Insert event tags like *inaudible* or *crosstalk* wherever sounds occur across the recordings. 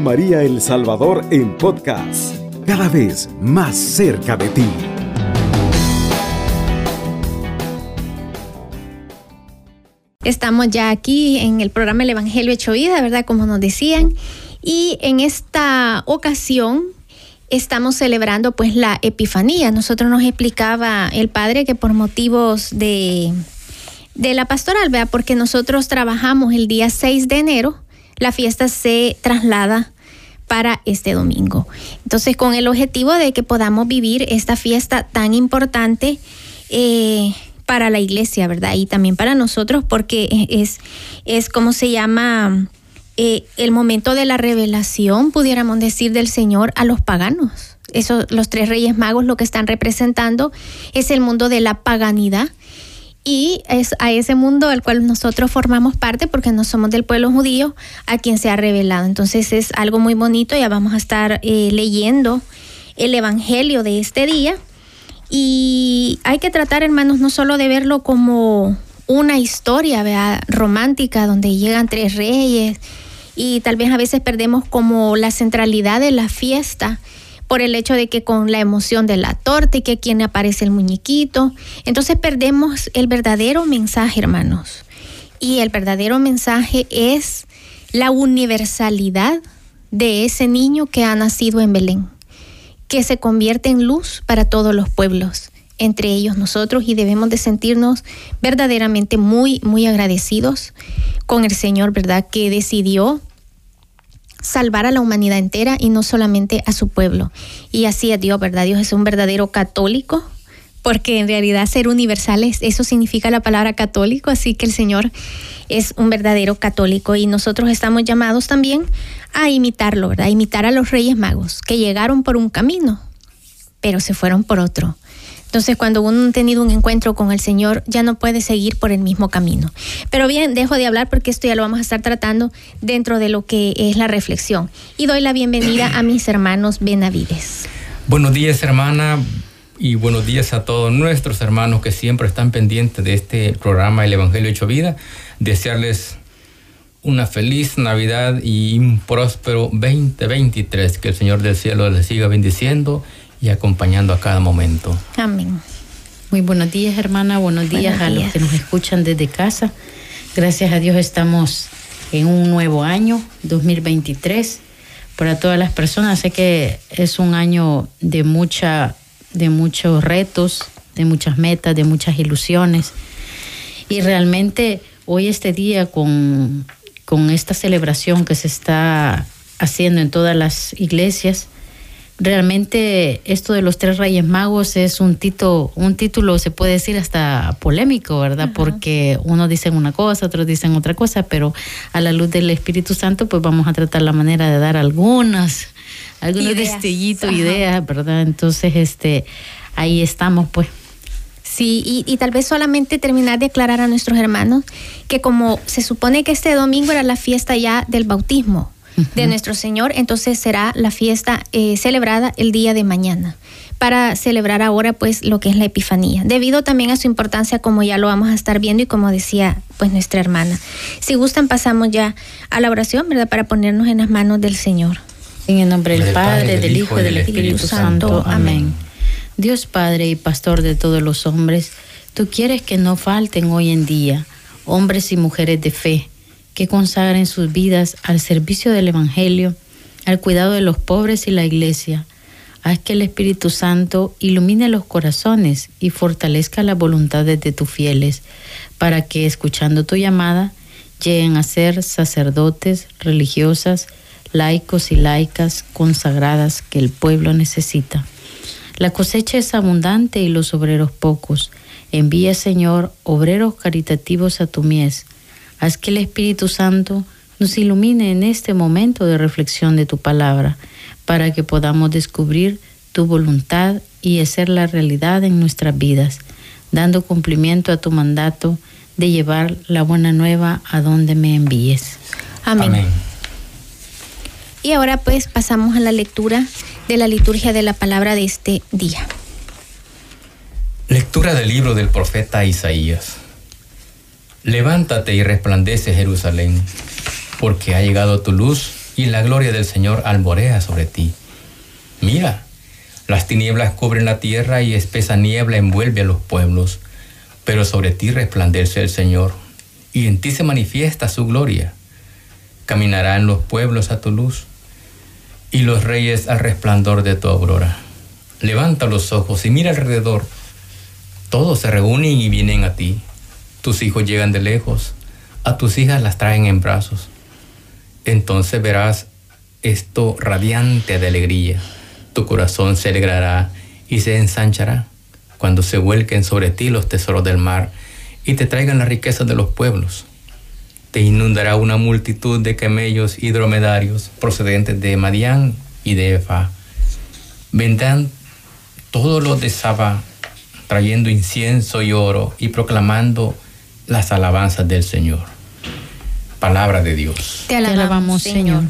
María El Salvador en podcast, cada vez más cerca de ti. Estamos ya aquí en el programa El Evangelio Hecho Vida, ¿verdad? Como nos decían. Y en esta ocasión estamos celebrando pues la Epifanía. Nosotros nos explicaba el Padre que por motivos de, de la pastoral, ¿verdad? Porque nosotros trabajamos el día 6 de enero, la fiesta se traslada para este domingo. Entonces, con el objetivo de que podamos vivir esta fiesta tan importante eh, para la iglesia, ¿verdad? Y también para nosotros, porque es, es como se llama eh, el momento de la revelación, pudiéramos decir, del Señor a los paganos. Eso, los tres reyes magos lo que están representando es el mundo de la paganidad y es a ese mundo al cual nosotros formamos parte porque no somos del pueblo judío a quien se ha revelado. Entonces es algo muy bonito, ya vamos a estar eh, leyendo el Evangelio de este día. Y hay que tratar, hermanos, no solo de verlo como una historia romántica donde llegan tres reyes y tal vez a veces perdemos como la centralidad de la fiesta por el hecho de que con la emoción de la torta y que quien aparece el muñequito, entonces perdemos el verdadero mensaje, hermanos. Y el verdadero mensaje es la universalidad de ese niño que ha nacido en Belén, que se convierte en luz para todos los pueblos, entre ellos nosotros, y debemos de sentirnos verdaderamente muy, muy agradecidos con el Señor, ¿verdad? Que decidió salvar a la humanidad entera y no solamente a su pueblo. Y así es Dios, ¿verdad? Dios es un verdadero católico, porque en realidad ser universal, eso significa la palabra católico, así que el Señor es un verdadero católico y nosotros estamos llamados también a imitarlo, ¿verdad? Imitar a los Reyes Magos, que llegaron por un camino, pero se fueron por otro. Entonces, cuando uno ha tenido un encuentro con el Señor, ya no puede seguir por el mismo camino. Pero bien, dejo de hablar porque esto ya lo vamos a estar tratando dentro de lo que es la reflexión. Y doy la bienvenida a mis hermanos Benavides. Buenos días, hermana. Y buenos días a todos nuestros hermanos que siempre están pendientes de este programa El Evangelio Hecho Vida. Desearles una feliz Navidad y un próspero 2023. Que el Señor del cielo les siga bendiciendo y acompañando a cada momento. Amén. Muy buenos días, hermana. Buenos días, a los que nos escuchan desde casa. Gracias a Dios estamos en un nuevo año, 2023. Para todas las personas, sé que es un año de mucha, de muchos retos, de muchas metas, de muchas ilusiones. Y realmente hoy este día con, con esta celebración que se está haciendo en todas las iglesias, realmente esto de los tres Reyes Magos es un título, un título se puede decir hasta polémico, ¿verdad? Porque unos dicen una cosa, otros dicen otra cosa, pero a la luz del Espíritu Santo, pues vamos a tratar la manera de dar algunas, algunos destellitos, ideas, ¿verdad? Entonces, este, ahí estamos, pues. Sí, y, y, tal vez solamente terminar de aclarar a nuestros hermanos que como se supone que este domingo era la fiesta ya del bautismo, de nuestro Señor, entonces será la fiesta eh, celebrada el día de mañana para celebrar ahora pues lo que es la Epifanía, debido también a su importancia como ya lo vamos a estar viendo y como decía pues nuestra hermana. Si gustan pasamos ya a la oración, ¿verdad? Para ponernos en las manos del Señor. En el nombre del, Padre, del Hijo y del Espíritu, Santo. Amén. Dios Padre y Pastor de todos los hombres, tú quieres que no falten hoy en día hombres y mujeres de fe que consagren sus vidas al servicio del Evangelio, al cuidado de los pobres y la iglesia. Haz que el Espíritu Santo ilumine los corazones y fortalezca las voluntades de tus fieles, para que, escuchando tu llamada, lleguen a ser sacerdotes, religiosas, laicos y laicas consagradas que el pueblo necesita. La cosecha es abundante y los obreros pocos. Envía, Señor, obreros caritativos a tu mies Haz que el Espíritu Santo nos ilumine en este momento de reflexión de tu palabra, para que podamos descubrir tu voluntad y hacer la realidad en nuestras vidas, dando cumplimiento a tu mandato de llevar la buena nueva a donde me envíes. Amén. Y ahora pues pasamos a la lectura de la liturgia de la palabra de este día. Lectura del libro del profeta Isaías. Levántate y resplandece Jerusalén, porque ha llegado tu luz y la gloria del Señor alborea sobre ti. Mira, las tinieblas cubren la tierra y espesa niebla envuelve a los pueblos, pero sobre ti resplandece el Señor, y en ti se manifiesta su gloria. Caminarán los pueblos a tu luz, y los reyes al resplandor de tu aurora. Levanta los ojos y mira alrededor. Todos se reúnen y vienen a ti. Tus hijos llegan de lejos, a tus hijas las traen en brazos. Entonces verás esto radiante de alegría tu corazón se alegrará y se ensanchará cuando se vuelquen sobre ti los tesoros del mar y te traigan las riquezas de los pueblos. Te inundará una multitud de camellos y dromedarios procedentes de Madián y de Efa. Vendrán todos los de Saba trayendo incienso y oro y proclamando las alabanzas del Señor. Palabra de Dios. Te alabamos, Señor.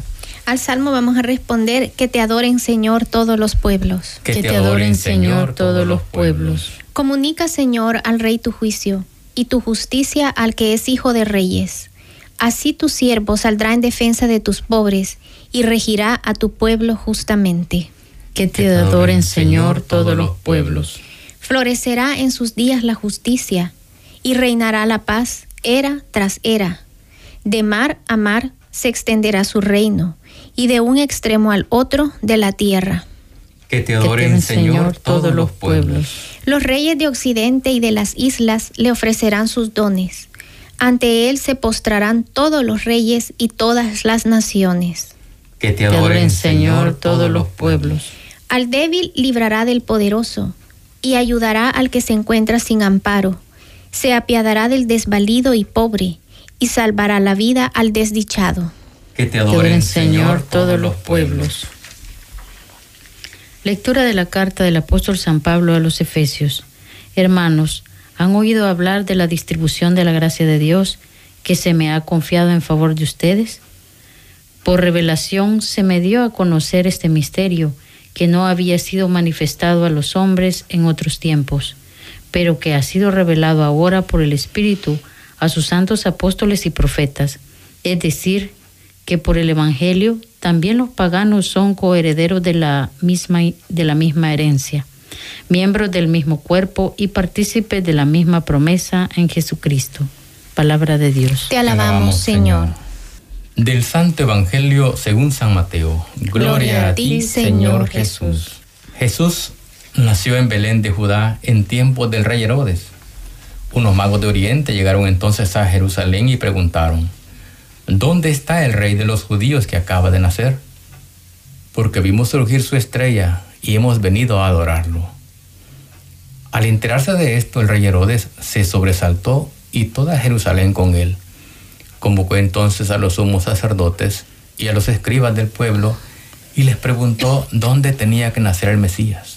Al salmo vamos a responder que te adoren Señor todos los pueblos. Que, te adoren Señor todos los pueblos. Comunica Señor al rey tu juicio y tu justicia al que es hijo de reyes. Así tu siervo saldrá en defensa de tus pobres y regirá a tu pueblo justamente. Que te adoren Señor todos los pueblos. Florecerá en sus días la justicia y reinará la paz era tras era. De mar a mar se extenderá su reino y de un extremo al otro de la tierra. Que te adoren, Señor, todos los pueblos. Los reyes de Occidente y de las islas le ofrecerán sus dones. Ante él se postrarán todos los reyes y todas las naciones. Que te adoren, Señor, todos los pueblos. Al débil librará del poderoso y ayudará al que se encuentra sin amparo. Se apiadará del desvalido y pobre y salvará la vida al desdichado. Que te adoren, Señor, todos los pueblos. Lectura de la carta del apóstol San Pablo a los Efesios. Hermanos, ¿han oído hablar de la distribución de la gracia de Dios que se me ha confiado en favor de ustedes? Por revelación se me dio a conocer este misterio que no había sido manifestado a los hombres en otros tiempos, pero que ha sido revelado ahora por el Espíritu a sus santos apóstoles y profetas, es decir, que por el Evangelio también los paganos son coherederos de la misma, de la misma herencia, miembros del mismo cuerpo y partícipes de la misma promesa en Jesucristo. Palabra de Dios. Te alabamos, Señor. Del Santo Evangelio según San Mateo. Gloria, a ti, Señor Jesús. Jesús nació en Belén de Judá en tiempos del rey Herodes. Unos magos de Oriente llegaron entonces a Jerusalén y preguntaron, ¿Dónde está el rey de los judíos que acaba de nacer? Porque vimos surgir su estrella y hemos venido a adorarlo. Al enterarse de esto, el rey Herodes se sobresaltó y toda Jerusalén con él. Convocó entonces a los sumos sacerdotes y a los escribas del pueblo y les preguntó dónde tenía que nacer el Mesías.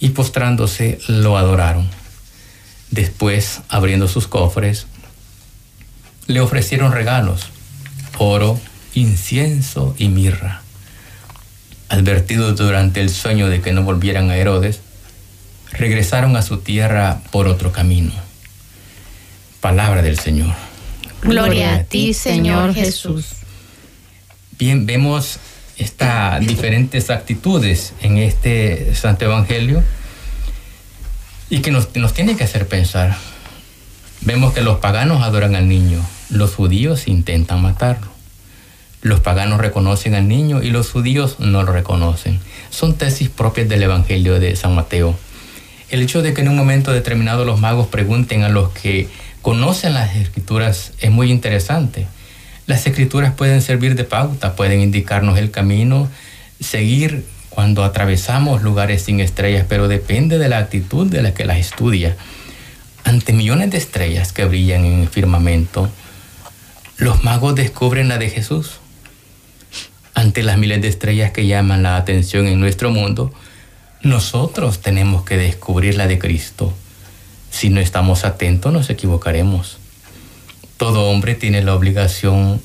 y postrándose lo adoraron. Después, abriendo sus cofres, le ofrecieron regalos, oro, incienso y mirra advertidos durante el sueño de que no volvieran a Herodes, regresaron a su tierra por otro camino. Palabra del Señor. Gloria a ti, Señor Jesús. Bien, vemos estas diferentes actitudes en este Santo Evangelio y que nos, nos tiene que hacer pensar. Vemos que los paganos adoran al niño, los judíos intentan matarlo. Los paganos reconocen al niño y los judíos no lo reconocen. Son tesis propias del Evangelio de San Mateo. El hecho de que en un momento determinado los magos pregunten a los que conocen las escrituras es muy interesante. Las escrituras pueden servir de pauta, pueden indicarnos el camino, seguir cuando atravesamos lugares sin estrellas, pero depende de la actitud de la que las estudia. Ante millones de estrellas que brillan en el firmamento, los magos descubren la de Jesús. Ante las miles de estrellas que llaman la atención en nuestro mundo, nosotros tenemos que descubrir la de Cristo. Si no estamos atentos nos equivocaremos. Todo hombre tiene la obligación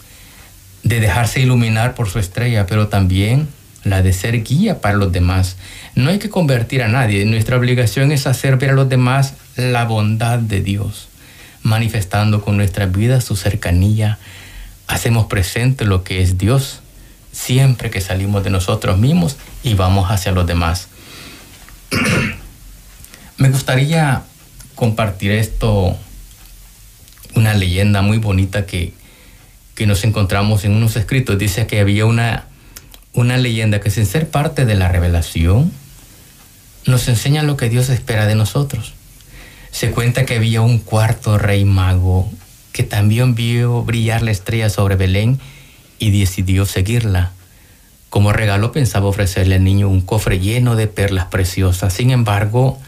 de dejarse iluminar por su estrella, pero también la de ser guía para los demás. No hay que convertir a nadie. Nuestra obligación es hacer ver a los demás la bondad de Dios, manifestando con nuestra vida su cercanía. Hacemos presente lo que es Dios siempre que salimos de nosotros mismos y vamos hacia los demás. *clears throat* Me gustaría compartir esto, una leyenda muy bonita que, que nos encontramos en unos escritos. Dice que había una, una leyenda que sin ser parte de la revelación, nos enseña lo que Dios espera de nosotros. Se cuenta que había un cuarto rey mago que también vio brillar la estrella sobre Belén y decidió seguirla. Como regalo pensaba ofrecerle al niño un cofre lleno de perlas preciosas. Sin embargo,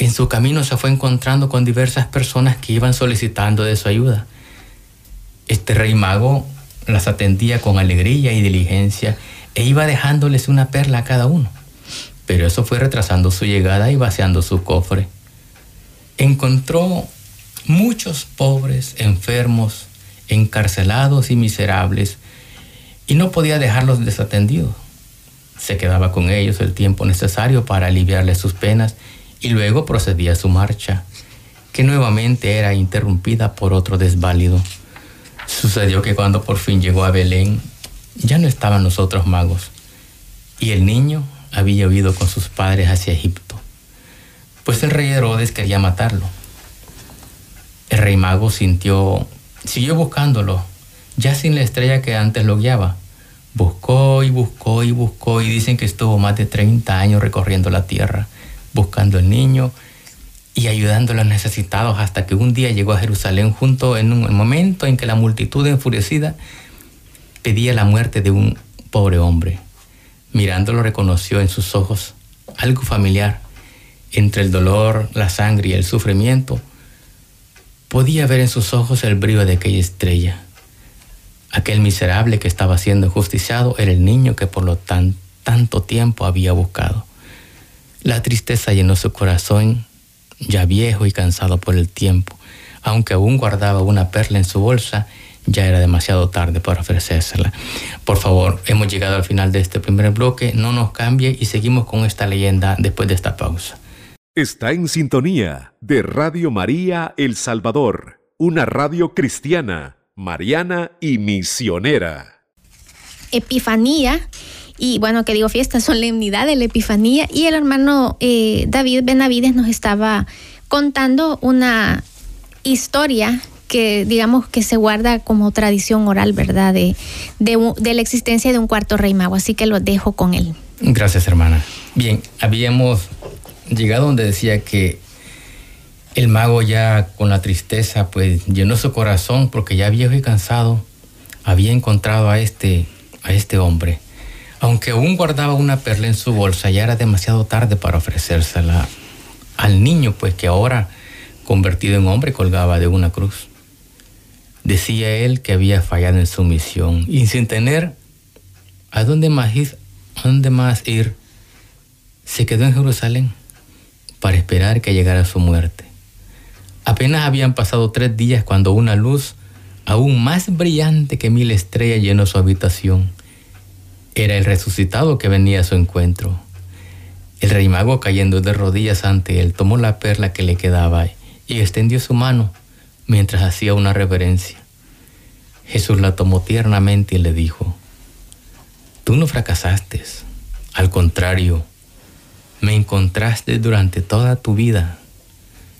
en su camino se fue encontrando con diversas personas que iban solicitando de su ayuda. Este rey mago las atendía con alegría y diligencia e iba dejándoles una perla a cada uno. Pero eso fue retrasando su llegada y vaciando su cofre. Encontró muchos pobres, enfermos, encarcelados y miserables y no podía dejarlos desatendidos. Se quedaba con ellos el tiempo necesario para aliviarles sus penas y luego procedía a su marcha, que nuevamente era interrumpida por otro desválido. Sucedió que cuando por fin llegó a Belén, ya no estaban los otros magos, y el niño había huido con sus padres hacia Egipto, pues el rey Herodes quería matarlo. El rey mago sintió, siguió buscándolo, ya sin la estrella que antes lo guiaba. Buscó y buscó y buscó y dicen que estuvo más de 30 años recorriendo la tierra, buscando al niño y ayudando a los necesitados hasta que un día llegó a Jerusalén junto en un momento en que la multitud enfurecida pedía la muerte de un pobre hombre. Mirándolo reconoció en sus ojos algo familiar. Entre el dolor, la sangre y el sufrimiento, podía ver en sus ojos el brillo de aquella estrella. Aquel miserable que estaba siendo justiciado era el niño que por lo tan, tanto tiempo había buscado. La tristeza llenó su corazón, ya viejo y cansado por el tiempo. Aunque aún guardaba una perla en su bolsa, ya era demasiado tarde para ofrecérsela. Por favor, hemos llegado al final de este primer bloque, no nos cambie y seguimos con esta leyenda después de esta pausa. Está en sintonía de Radio María El Salvador, una radio cristiana mariana y misionera. Epifanía, y bueno, que digo fiesta, *laughs* solemnidad de la Epifanía, y el hermano eh, David Benavides nos estaba contando una historia que digamos que se guarda como tradición oral, ¿verdad? De, de, la existencia de un cuarto rey mago, así que lo dejo con él. Gracias, hermana. Bien, habíamos llegado donde decía que el mago ya con la tristeza pues llenó su corazón porque ya viejo y cansado había encontrado a este, a este hombre. Aunque aún guardaba una perla en su bolsa, ya era demasiado tarde para ofrecérsela al niño, pues que ahora, convertido en hombre, colgaba de una cruz. Decía él que había fallado en su misión y sin tener a dónde más ir, se quedó en Jerusalén para esperar que llegara su muerte. Apenas habían pasado tres días cuando una luz aún más brillante que mil estrellas llenó su habitación. Era el resucitado que venía a su encuentro. El rey mago, cayendo de rodillas ante él, tomó la perla que le quedaba y extendió su mano mientras hacía una reverencia. Jesús la tomó tiernamente y le dijo, Tú no fracasaste, al contrario, me encontraste durante toda tu vida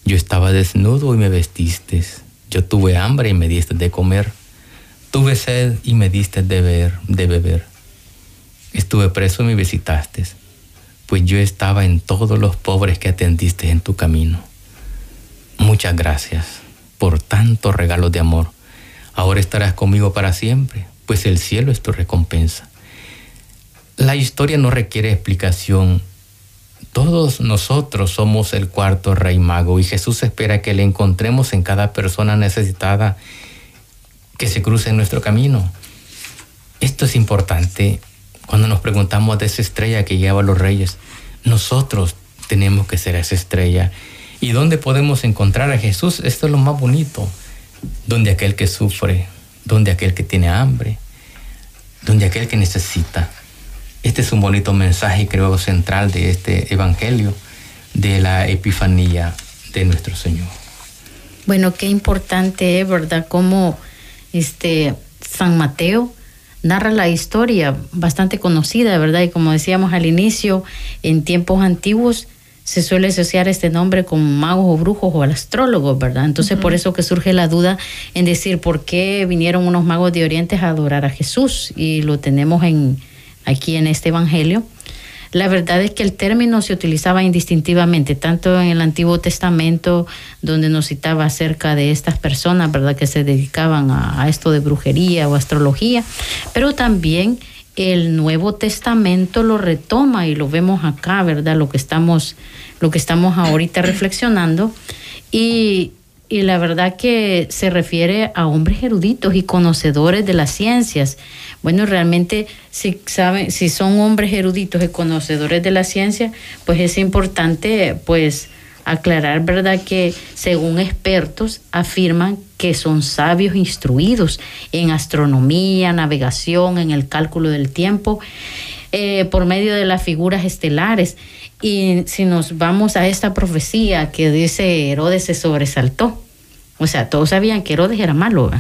yo estaba desnudo y me vestiste. Yo tuve hambre y me diste de comer. Tuve sed y me diste de beber, de beber. Estuve preso y me visitaste, pues yo estaba en todos los pobres que atendiste en tu camino. Muchas gracias por tantos regalos de amor. Ahora estarás conmigo para siempre, pues el cielo es tu recompensa. La historia no requiere explicación. Todos nosotros somos el cuarto rey mago y Jesús espera que le encontremos en cada persona necesitada que se cruce en nuestro camino. Esto es importante cuando nos preguntamos de esa estrella que lleva a los reyes. Nosotros tenemos que ser esa estrella. ¿Y dónde podemos encontrar a Jesús? Esto es lo más bonito. Donde aquel que sufre, donde aquel que tiene hambre, donde aquel que necesita. Este es un bonito mensaje, creo, central de este Evangelio de la Epifanía de nuestro Señor. Bueno, qué importante es, ¿verdad? Cómo este, San Mateo narra la historia bastante conocida, ¿verdad? Y como decíamos al inicio, en tiempos antiguos se suele asociar este nombre con magos o brujos o al astrólogo, ¿verdad? Entonces por eso que surge la duda en decir por qué vinieron unos magos de Oriente a adorar a Jesús y lo tenemos en aquí en este evangelio. La verdad es que el término se utilizaba indistintivamente, tanto en el Antiguo Testamento, donde nos citaba acerca de estas personas, ¿verdad?, que se dedicaban a, esto de brujería o astrología, pero también el Nuevo Testamento lo retoma y lo vemos acá, ¿verdad?, lo que estamos, lo que estamos ahorita reflexionando. Y, y la verdad que se refiere a hombres eruditos y conocedores de las ciencias. Bueno, realmente si saben, si son hombres eruditos y conocedores de la ciencia, pues es importante pues aclarar, ¿verdad? Que según expertos afirman que son sabios instruidos en astronomía, navegación, en el cálculo del tiempo, eh, por medio de las figuras estelares. Y si nos vamos a esta profecía que dice Herodes se sobresaltó, o sea, todos sabían que Herodes era malo.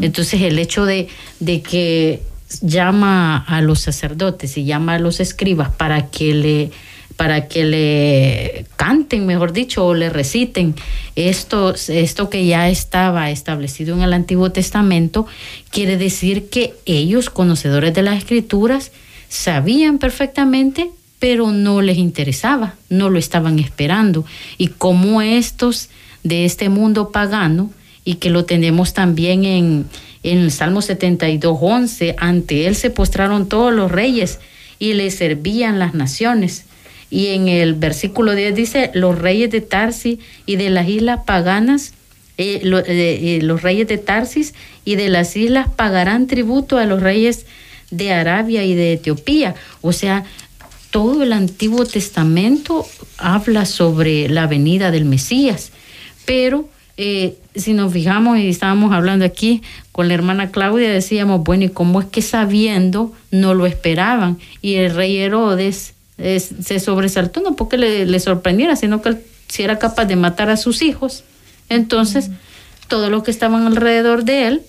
Entonces el hecho de, de, que llama a los sacerdotes y llama a los escribas para que le para que le canten, mejor dicho, o le reciten esto, esto que ya estaba establecido en el Antiguo Testamento, quiere decir que ellos, conocedores de las escrituras, sabían perfectamente pero no les interesaba, no lo estaban esperando. Y como estos de este mundo pagano, y que lo tenemos también en, en el Salmo 72, 11, ante él se postraron todos los reyes y le servían las naciones. Y en el versículo 10 dice, los reyes de Tarsis y de las islas paganas, eh, eh, eh, los reyes de Tarsis y de las islas pagarán tributo a los reyes de Arabia y de Etiopía. O sea, todo el Antiguo Testamento habla sobre la venida del Mesías, pero si nos fijamos y estábamos hablando aquí con la hermana Claudia, decíamos, bueno, ¿y cómo es que sabiendo no lo esperaban? Y el rey Herodes se sobresaltó, no porque le, sorprendiera, sino que si era capaz de matar a sus hijos. Entonces, todo lo que estaban alrededor de él,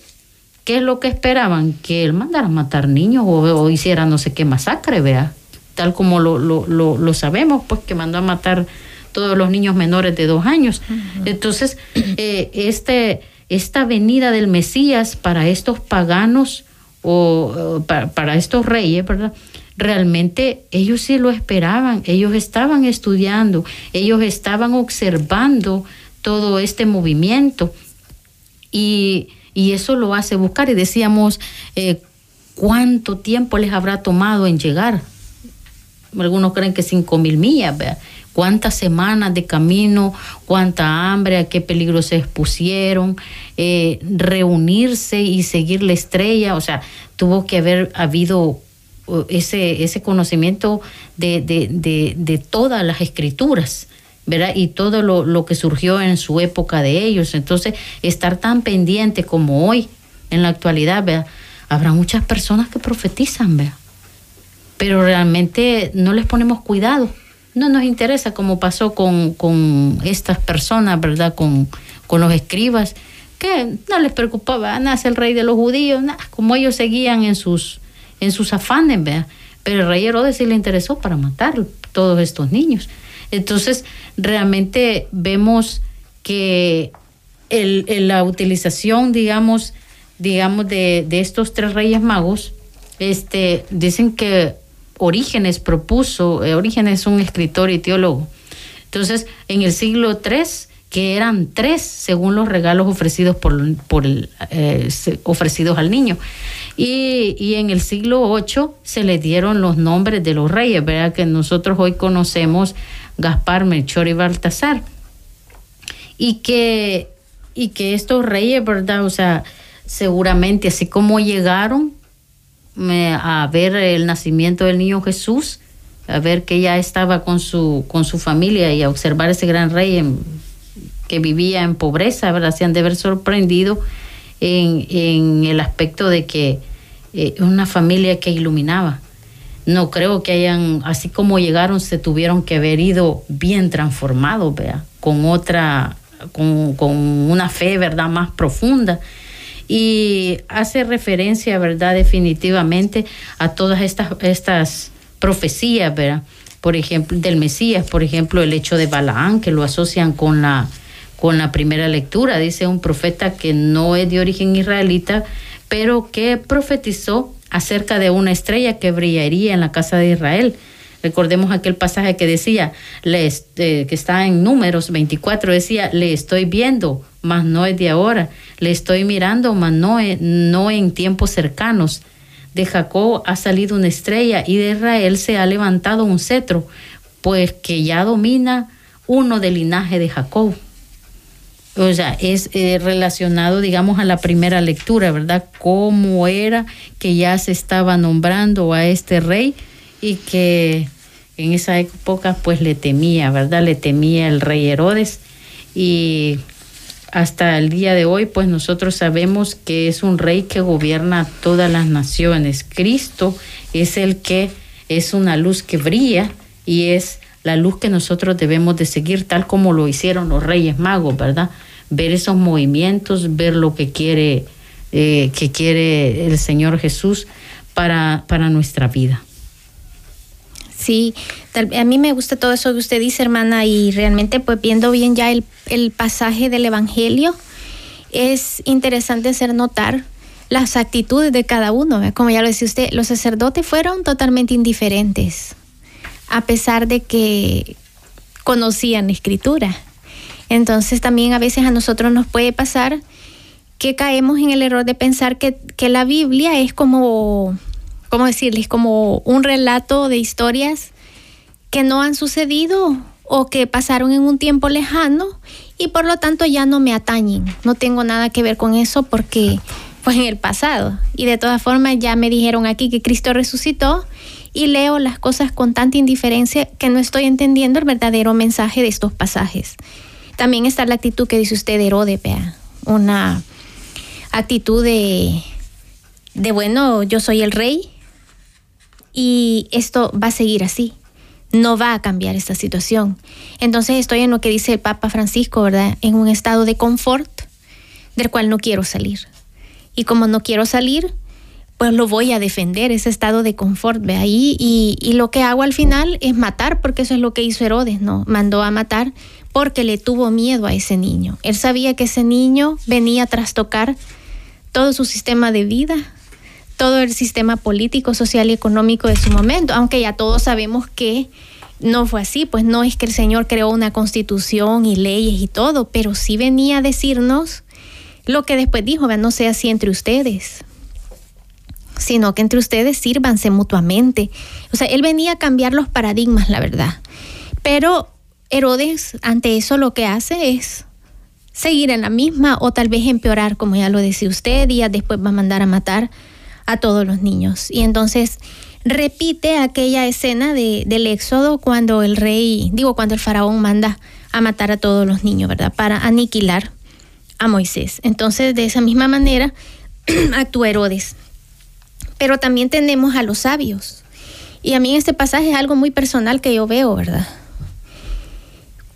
¿qué es lo que esperaban? Que él mandara a matar niños o, o hiciera no sé qué masacre, vea tal como lo, lo, lo, sabemos, pues que mandó a matar todos los niños menores de dos años. Entonces, eh, este, esta venida del Mesías para estos paganos o para, estos reyes, ¿verdad? Realmente ellos sí lo esperaban, ellos estaban estudiando, ellos estaban observando todo este movimiento y, y eso lo hace buscar y decíamos, eh, ¿cuánto tiempo les habrá tomado en llegar? algunos creen que cinco mil millas, cuántas semanas de camino, cuánta hambre, a qué peligro se expusieron, eh, reunirse y seguir la estrella, o sea, tuvo que haber habido uh, ese, ese conocimiento de, de, de, todas las escrituras. ¿verdad? Y todo lo, lo, que surgió en su época de ellos. Entonces, estar tan pendiente como hoy, en la actualidad, ¿verdad? habrá muchas personas que profetizan, ¿verdad? pero realmente no les ponemos cuidado. No nos interesa como pasó con, con estas personas, ¿verdad? Con, con los escribas, que no les preocupaba, nace el rey de los judíos, nada, como ellos seguían en sus, en sus afanes, ¿verdad? Pero el rey Herodes sí le interesó para matar todos estos niños. Entonces, realmente vemos que la utilización, digamos, digamos, de, de estos tres reyes magos, este, dicen que Orígenes propuso, eh, Orígenes es un escritor y teólogo. Entonces, en el siglo III, que eran tres según los regalos ofrecidos por, eh, ofrecidos al niño. Y, y, en el siglo VIII se le dieron los nombres de los reyes, ¿verdad? Que nosotros hoy conocemos Gaspar, Melchor y Baltasar. Y que, y que estos reyes, ¿verdad? O sea, seguramente así como llegaron, a ver el nacimiento del niño Jesús, a ver que ya estaba con su, con su familia y a observar ese gran rey que vivía en pobreza, ¿verdad? Se han de haber sorprendido en, el aspecto de que eh, una familia que iluminaba. No creo que hayan, así como llegaron, se tuvieron que haber ido bien transformados, vea, con otra, con, con una fe, ¿verdad?, más profunda y hace referencia, ¿verdad? Definitivamente a todas estas, estas profecías, ¿verdad? Por ejemplo, del Mesías, por ejemplo, el hecho de Balaán, que lo asocian con la, con la primera lectura. Dice un profeta que no es de origen israelita, pero que profetizó acerca de una estrella que brillaría en la casa de Israel. Recordemos aquel pasaje que decía, le, eh, que está en números 24, decía, le estoy viendo, mas no es de ahora, le estoy mirando, mas no, no en tiempos cercanos. De Jacob ha salido una estrella y de Israel se ha levantado un cetro, pues que ya domina uno del linaje de Jacob. O sea, es eh, relacionado, digamos, a la primera lectura, ¿verdad? Cómo era que ya se estaba nombrando a este rey y que en esa época pues le temía, ¿verdad? Le temía el rey Herodes y hasta el día de hoy pues nosotros sabemos que es un rey que gobierna todas las naciones. Cristo es el que es una luz que brilla y es la luz que nosotros debemos de seguir tal como lo hicieron los reyes magos, ¿verdad? Ver esos movimientos, ver lo que quiere, eh, que quiere el Señor Jesús para, para nuestra vida. Sí, a mí me gusta todo eso que usted dice, hermana, y realmente pues viendo bien ya el, pasaje del Evangelio, es interesante hacer notar las actitudes de cada uno. Como ya lo decía usted, los sacerdotes fueron totalmente indiferentes, a pesar de que conocían la escritura. Entonces también a veces a nosotros nos puede pasar que caemos en el error de pensar que, que la Biblia es como ¿cómo decirles? Como un relato de historias que no han sucedido o que pasaron en un tiempo lejano y por lo tanto ya no me atañen. No tengo nada que ver con eso porque fue en el pasado. Y de todas formas ya me dijeron aquí que Cristo resucitó y leo las cosas con tanta indiferencia que no estoy entendiendo el verdadero mensaje de estos pasajes. También está la actitud que dice usted de Herodes, vea, una actitud de, de bueno, yo soy el rey, y esto va a seguir así. No va a cambiar esta situación. Entonces estoy en lo que dice el Papa Francisco, ¿verdad? En un estado de confort del cual no quiero salir. Y como no quiero salir, pues lo voy a defender, ese estado de confort, ve ahí, y, lo que hago al final es matar, porque eso es lo que hizo Herodes, ¿no? Mandó a matar porque le tuvo miedo a ese niño. Él sabía que ese niño venía a trastocar todo su sistema de vida, todo el sistema político, social y económico de su momento, aunque ya todos sabemos que no fue así, pues no es que el Señor creó una constitución y leyes y todo, pero sí venía a decirnos lo que después dijo, no sea así entre ustedes, sino que entre ustedes sírvanse mutuamente. O sea, él venía a cambiar los paradigmas, la verdad. Pero Herodes ante eso lo que hace es seguir en la misma o tal vez empeorar, como ya lo decía usted, y después va a mandar a matar a todos los niños. Y entonces repite aquella escena de, del éxodo cuando el rey, digo, cuando el faraón manda a matar a todos los niños, ¿verdad? Para aniquilar a Moisés. Entonces, de esa misma manera *clears throat* actúa Herodes. Pero también tenemos a los sabios. Y a mí este pasaje es algo muy personal que yo veo, ¿verdad?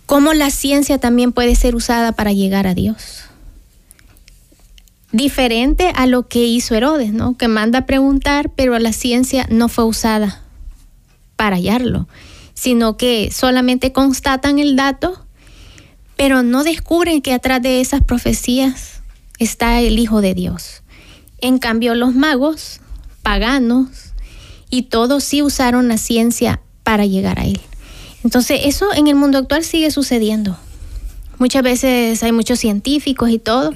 Cómo la ciencia también puede ser usada para llegar a Dios diferente a lo que hizo Herodes, ¿no? Que manda a preguntar, pero la ciencia no fue usada para hallarlo, sino que solamente constatan el dato, pero no descubren que atrás de esas profecías está el Hijo de Dios. En cambio, los magos, paganos, y todos sí usaron la ciencia para llegar a él. Entonces, eso en el mundo actual sigue sucediendo. Muchas veces hay muchos científicos y todo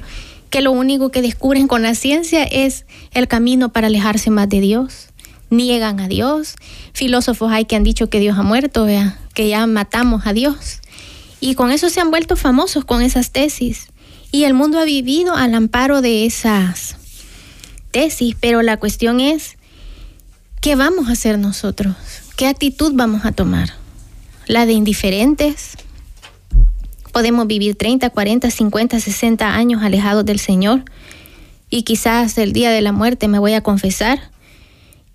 que lo único que descubren con la ciencia es el camino para alejarse más de Dios. Niegan a Dios. Filósofos hay que han dicho que Dios ha muerto, que ya matamos a Dios. Y con eso se han vuelto famosos con esas tesis. Y el mundo ha vivido al amparo de esas tesis, pero la cuestión es, ¿qué vamos a hacer nosotros? ¿Qué actitud vamos a tomar? ¿La de indiferentes? Podemos vivir 30, 40, 50, 60 años alejados del Señor y quizás el día de la muerte me voy a confesar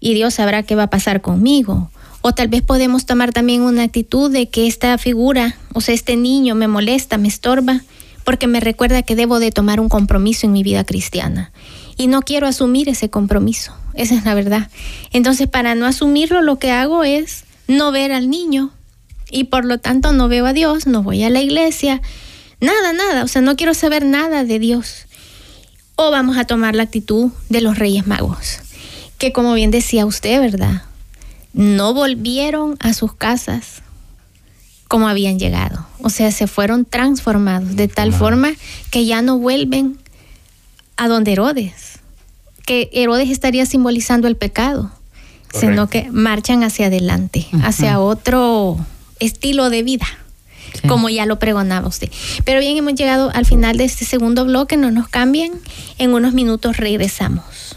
y Dios sabrá qué va a pasar conmigo. O tal vez podemos tomar también una actitud de que esta figura, o sea, este niño me molesta, me estorba, porque me recuerda que debo de tomar un compromiso en mi vida cristiana. Y no quiero asumir ese compromiso, esa es la verdad. Entonces, para no asumirlo, lo que hago es no ver al niño y por lo tanto no veo a Dios, no voy a la iglesia, nada, nada, o sea, no quiero saber nada de Dios. O vamos a tomar la actitud de los Reyes Magos, que como bien decía usted, ¿verdad? No volvieron a sus casas como habían llegado. O sea, se fueron transformados de tal forma que ya no vuelven a donde Herodes, que Herodes estaría simbolizando el pecado, sino que marchan hacia adelante, hacia otro estilo de vida. como ya lo pregonaba usted. Pero bien, hemos llegado al final de este segundo bloque, no nos cambien, en unos minutos regresamos.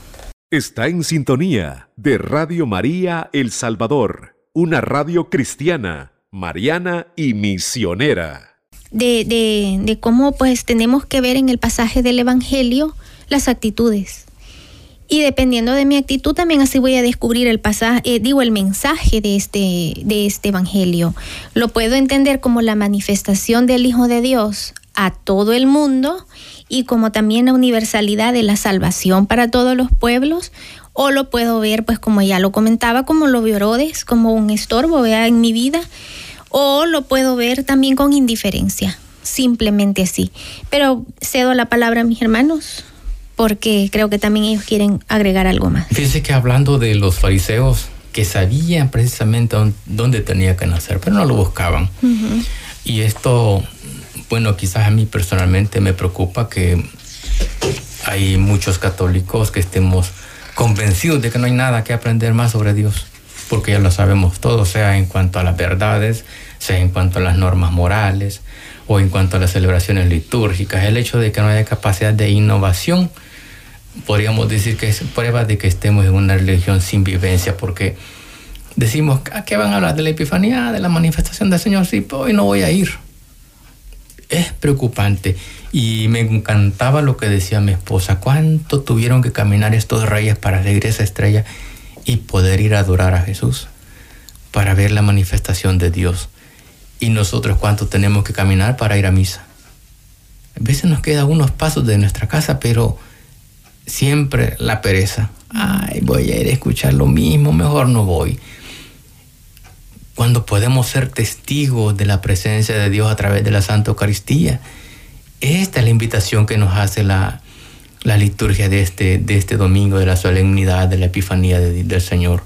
Está en sintonía de Radio María El Salvador, una radio cristiana, mariana y misionera. De, de, de cómo pues tenemos que ver en el pasaje del Evangelio las actitudes y dependiendo de mi actitud también así voy a descubrir el pasaje, eh, digo el mensaje de este, de este evangelio. Lo puedo entender como la manifestación del Hijo de Dios a todo el mundo y como también la universalidad de la salvación para todos los pueblos. O lo puedo ver, pues como ya lo comentaba, como lo vio Herodes, como un estorbo en mi vida. O lo puedo ver también con indiferencia, simplemente así. Pero cedo la palabra a mis hermanos porque creo que también ellos quieren agregar algo más. Fíjese que hablando de los fariseos que sabían precisamente dónde tenía que nacer, pero no lo buscaban. Y esto, bueno, quizás a mí personalmente me preocupa que hay muchos católicos que estemos convencidos de que no hay nada que aprender más sobre Dios, porque ya lo sabemos todo, sea en cuanto a las verdades, sea en cuanto a las normas morales o en cuanto a las celebraciones litúrgicas. El hecho de que no haya capacidad de innovación podríamos decir que es prueba de que estemos en una religión sin vivencia, porque decimos, ¿a qué van a hablar? De la epifanía, de la manifestación del Señor, sí, pues hoy no voy a ir. Es preocupante. Y me encantaba lo que decía mi esposa, cuánto tuvieron que caminar estos reyes para seguir esa estrella y poder ir a adorar a Jesús, para ver la manifestación de Dios. Y nosotros cuánto tenemos que caminar para ir a misa. A veces nos quedan unos pasos de nuestra casa, pero siempre la pereza. Ay, voy a ir a escuchar lo mismo, mejor no voy. Cuando podemos ser testigos de la presencia de Dios a través de la Santa Eucaristía. Esta es la invitación que nos hace la, liturgia de este, de este domingo, de la solemnidad, de la Epifanía del Señor.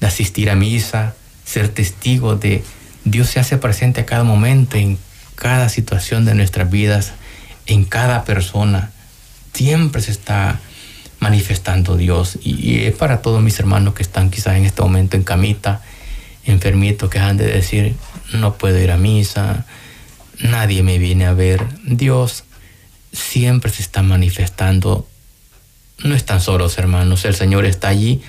De asistir a misa, ser testigo de Dios se hace presente a cada momento, en cada situación de nuestras vidas, en cada persona siempre se está manifestando Dios. Y, es para todos mis hermanos que están quizás en este momento en camita, enfermitos, que han de decir, no puedo ir a misa, nadie me viene a ver. Dios siempre se está manifestando. No están solos, hermanos, el Señor está allí.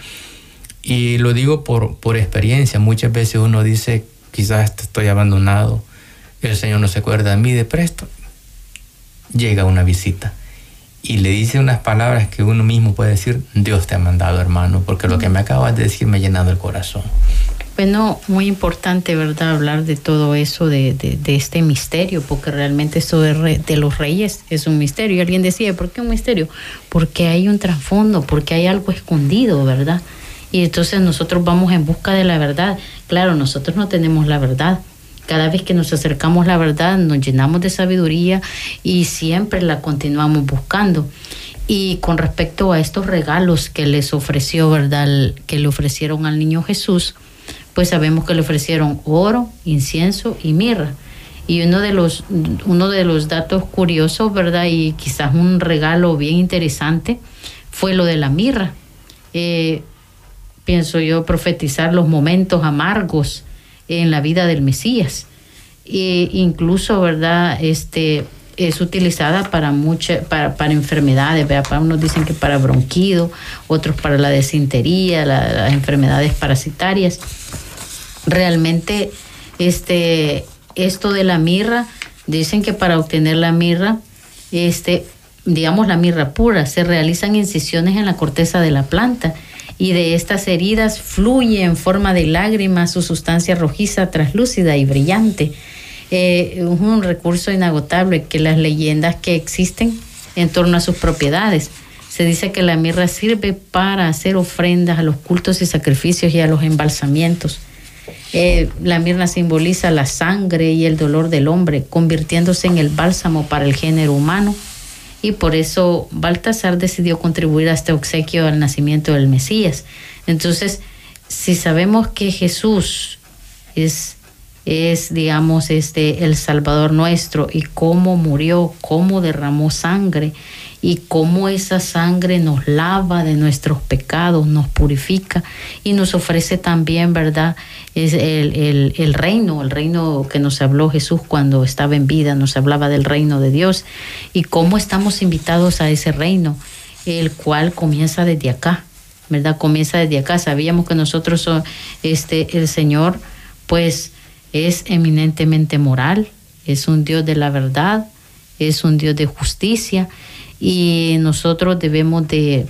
Y lo digo por, por experiencia. Muchas veces uno dice, quizás estoy abandonado, el Señor no se acuerda de mí de presto. Llega una visita y le dice unas palabras que uno mismo puede decir, Dios te ha mandado, hermano, porque lo que me acabas de decir me ha llenado el corazón. Bueno, muy importante, ¿verdad? Hablar de todo eso, de, de, este misterio, porque realmente esto de, de, los reyes es un misterio. Y alguien decía, ¿por qué un misterio? Porque hay un trasfondo, porque hay algo escondido, ¿verdad? Y entonces nosotros vamos en busca de la verdad. Claro, nosotros no tenemos la verdad, cada vez que nos acercamos a la verdad nos llenamos de sabiduría y siempre la continuamos buscando. Y con respecto a estos regalos que les ofreció, ¿verdad? Que le ofrecieron al niño Jesús, pues sabemos que le ofrecieron oro, incienso y mirra. Y uno de los, uno de los datos curiosos, ¿verdad? Y quizás un regalo bien interesante fue lo de la mirra. Eh, pienso yo, profetizar los momentos amargos en la vida del Mesías. E incluso, ¿verdad? Este, es utilizada para muchas para, para, enfermedades, Para unos dicen que para bronquido, otros para la desintería, las enfermedades parasitarias. Realmente, este, esto de la mirra, dicen que para obtener la mirra, este, digamos la mirra pura, se realizan incisiones en la corteza de la planta y de estas heridas fluye en forma de lágrimas su sustancia rojiza, traslúcida y brillante. Eh, es un recurso inagotable que las leyendas que existen en torno a sus propiedades. Se dice que la mirra sirve para hacer ofrendas a los cultos y sacrificios y a los embalsamientos. Eh, la mirra simboliza la sangre y el dolor del hombre, convirtiéndose en el bálsamo para el género humano y por eso Baltasar decidió contribuir a este obsequio al nacimiento del Mesías. Entonces, si sabemos que Jesús es, es digamos, este, el Salvador nuestro y cómo murió, cómo derramó sangre y cómo esa sangre nos lava de nuestros pecados, nos purifica y nos ofrece también, ¿verdad? Es el, el, reino, el reino que nos habló Jesús cuando estaba en vida, nos hablaba del reino de Dios y cómo estamos invitados a ese reino, el cual comienza desde acá, ¿verdad? Comienza desde acá. Sabíamos que nosotros, este, el Señor, pues es eminentemente moral, es un Dios de la verdad, es un Dios de justicia y nosotros debemos de,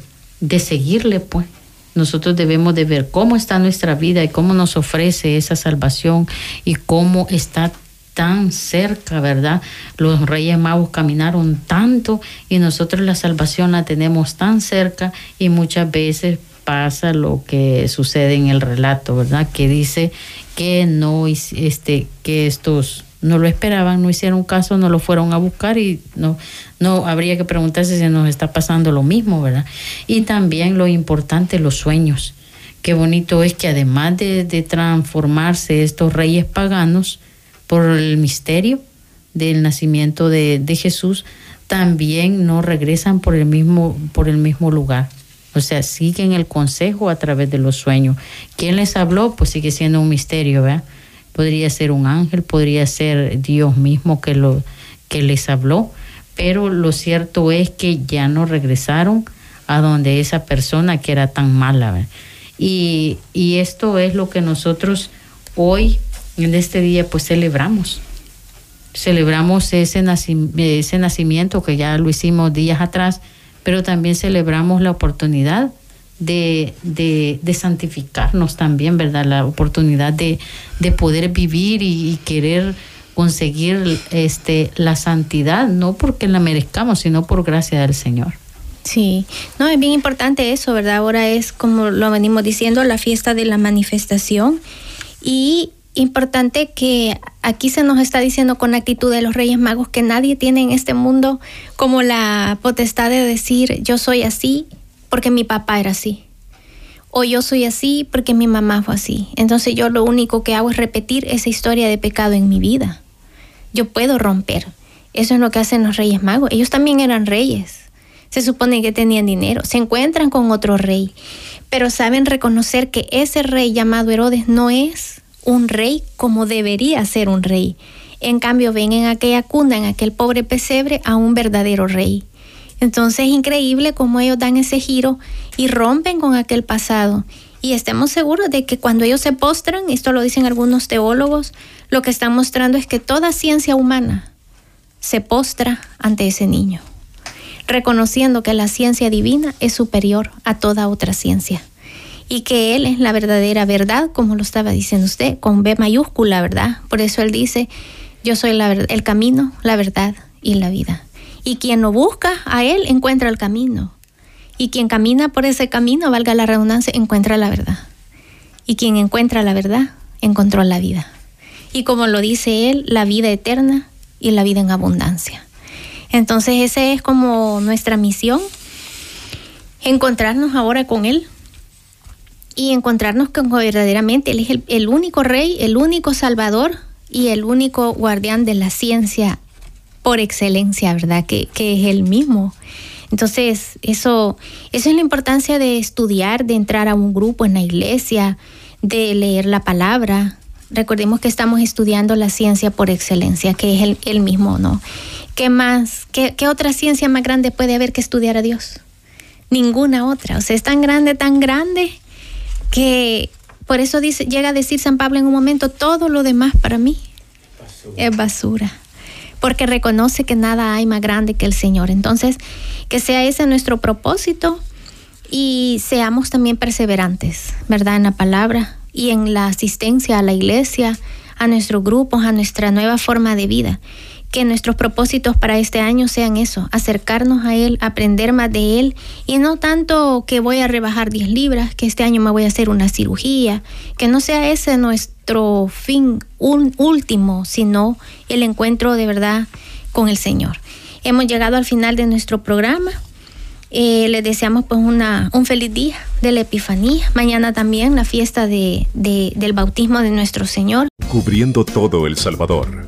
seguirle, pues. Nosotros debemos de ver cómo está nuestra vida y cómo nos ofrece esa salvación y cómo está tan cerca, ¿verdad? Los reyes magos caminaron tanto y nosotros la salvación la tenemos tan cerca y muchas veces pasa lo que sucede en el relato, ¿verdad? Que dice que no este que estos no lo esperaban, no hicieron caso, no lo fueron a buscar y no, no habría que preguntarse si nos está pasando lo mismo, ¿verdad? Y también lo importante, los sueños. Qué bonito es que además de, transformarse estos reyes paganos por el misterio del nacimiento de, de Jesús, también no regresan por el mismo, por el mismo lugar. O sea, siguen el consejo a través de los sueños. ¿Quién les habló? Pues sigue siendo un misterio, ¿verdad? Podría ser un ángel, podría ser Dios mismo que, lo, que les habló, pero lo cierto es que ya no regresaron a donde esa persona que era tan mala. Y, y esto es lo que nosotros hoy, en este día, pues celebramos. Celebramos ese, ese nacimiento que ya lo hicimos días atrás, pero también celebramos la oportunidad de, de, santificarnos también, ¿verdad? La oportunidad de, poder vivir y, querer conseguir este, la santidad, no porque la merezcamos, sino por gracia del Señor. Sí, no, es bien importante eso, ¿verdad? Ahora es, como lo venimos diciendo, la fiesta de la manifestación y importante que aquí se nos está diciendo con actitud de los Reyes Magos que nadie tiene en este mundo como la potestad de decir yo soy así porque mi papá era así. O yo soy así porque mi mamá fue así. Entonces yo lo único que hago es repetir esa historia de pecado en mi vida. Yo puedo romper. Eso es lo que hacen los reyes magos. Ellos también eran reyes. Se supone que tenían dinero. Se encuentran con otro rey. Pero saben reconocer que ese rey llamado Herodes no es un rey como debería ser un rey. En cambio, ven en aquella cuna, en aquel pobre pesebre, a un verdadero rey. Entonces es increíble cómo ellos dan ese giro y rompen con aquel pasado. Y estemos seguros de que cuando ellos se postran, esto lo dicen algunos teólogos, lo que están mostrando es que toda ciencia humana se postra ante ese niño, reconociendo que la ciencia divina es superior a toda otra ciencia y que Él es la verdadera verdad, como lo estaba diciendo usted, con B mayúscula, ¿verdad? Por eso Él dice, yo soy la, el camino, la verdad y la vida. Y quien lo busca a Él encuentra el camino. Y quien camina por ese camino, valga la redundancia, encuentra la verdad. Y quien encuentra la verdad, encontró la vida. Y como lo dice Él, la vida eterna y la vida en abundancia. Entonces esa es como nuestra misión encontrarnos ahora con Él y encontrarnos con verdaderamente Él es el, único Rey, el único Salvador y el único guardián de la ciencia por excelencia, ¿verdad? Que, que es Él mismo. Entonces, eso, eso es la importancia de estudiar, de entrar a un grupo en la iglesia, de leer la palabra. Recordemos que estamos estudiando la ciencia por excelencia, que es el, mismo, ¿no? ¿Qué más, qué, qué, otra ciencia más grande puede haber que estudiar a Dios? Ninguna otra. O sea, es tan grande, tan grande, que por eso dice, llega a decir San Pablo en un momento, todo lo demás para mí es basura porque reconoce que nada hay más grande que el Señor. Entonces, que sea ese nuestro propósito y seamos también perseverantes, ¿verdad? En la palabra y en la asistencia a la iglesia, a nuestros grupos, a nuestra nueva forma de vida que nuestros propósitos para este año sean eso, acercarnos a Él, aprender más de Él y no tanto que voy a rebajar 10 libras, que este año me voy a hacer una cirugía, que no sea ese nuestro fin último, sino el encuentro de verdad con el Señor. Hemos llegado al final de nuestro programa. Eh, les deseamos pues una, un feliz día de la Epifanía. Mañana también la fiesta de, del bautismo de nuestro Señor. Cubriendo todo El Salvador.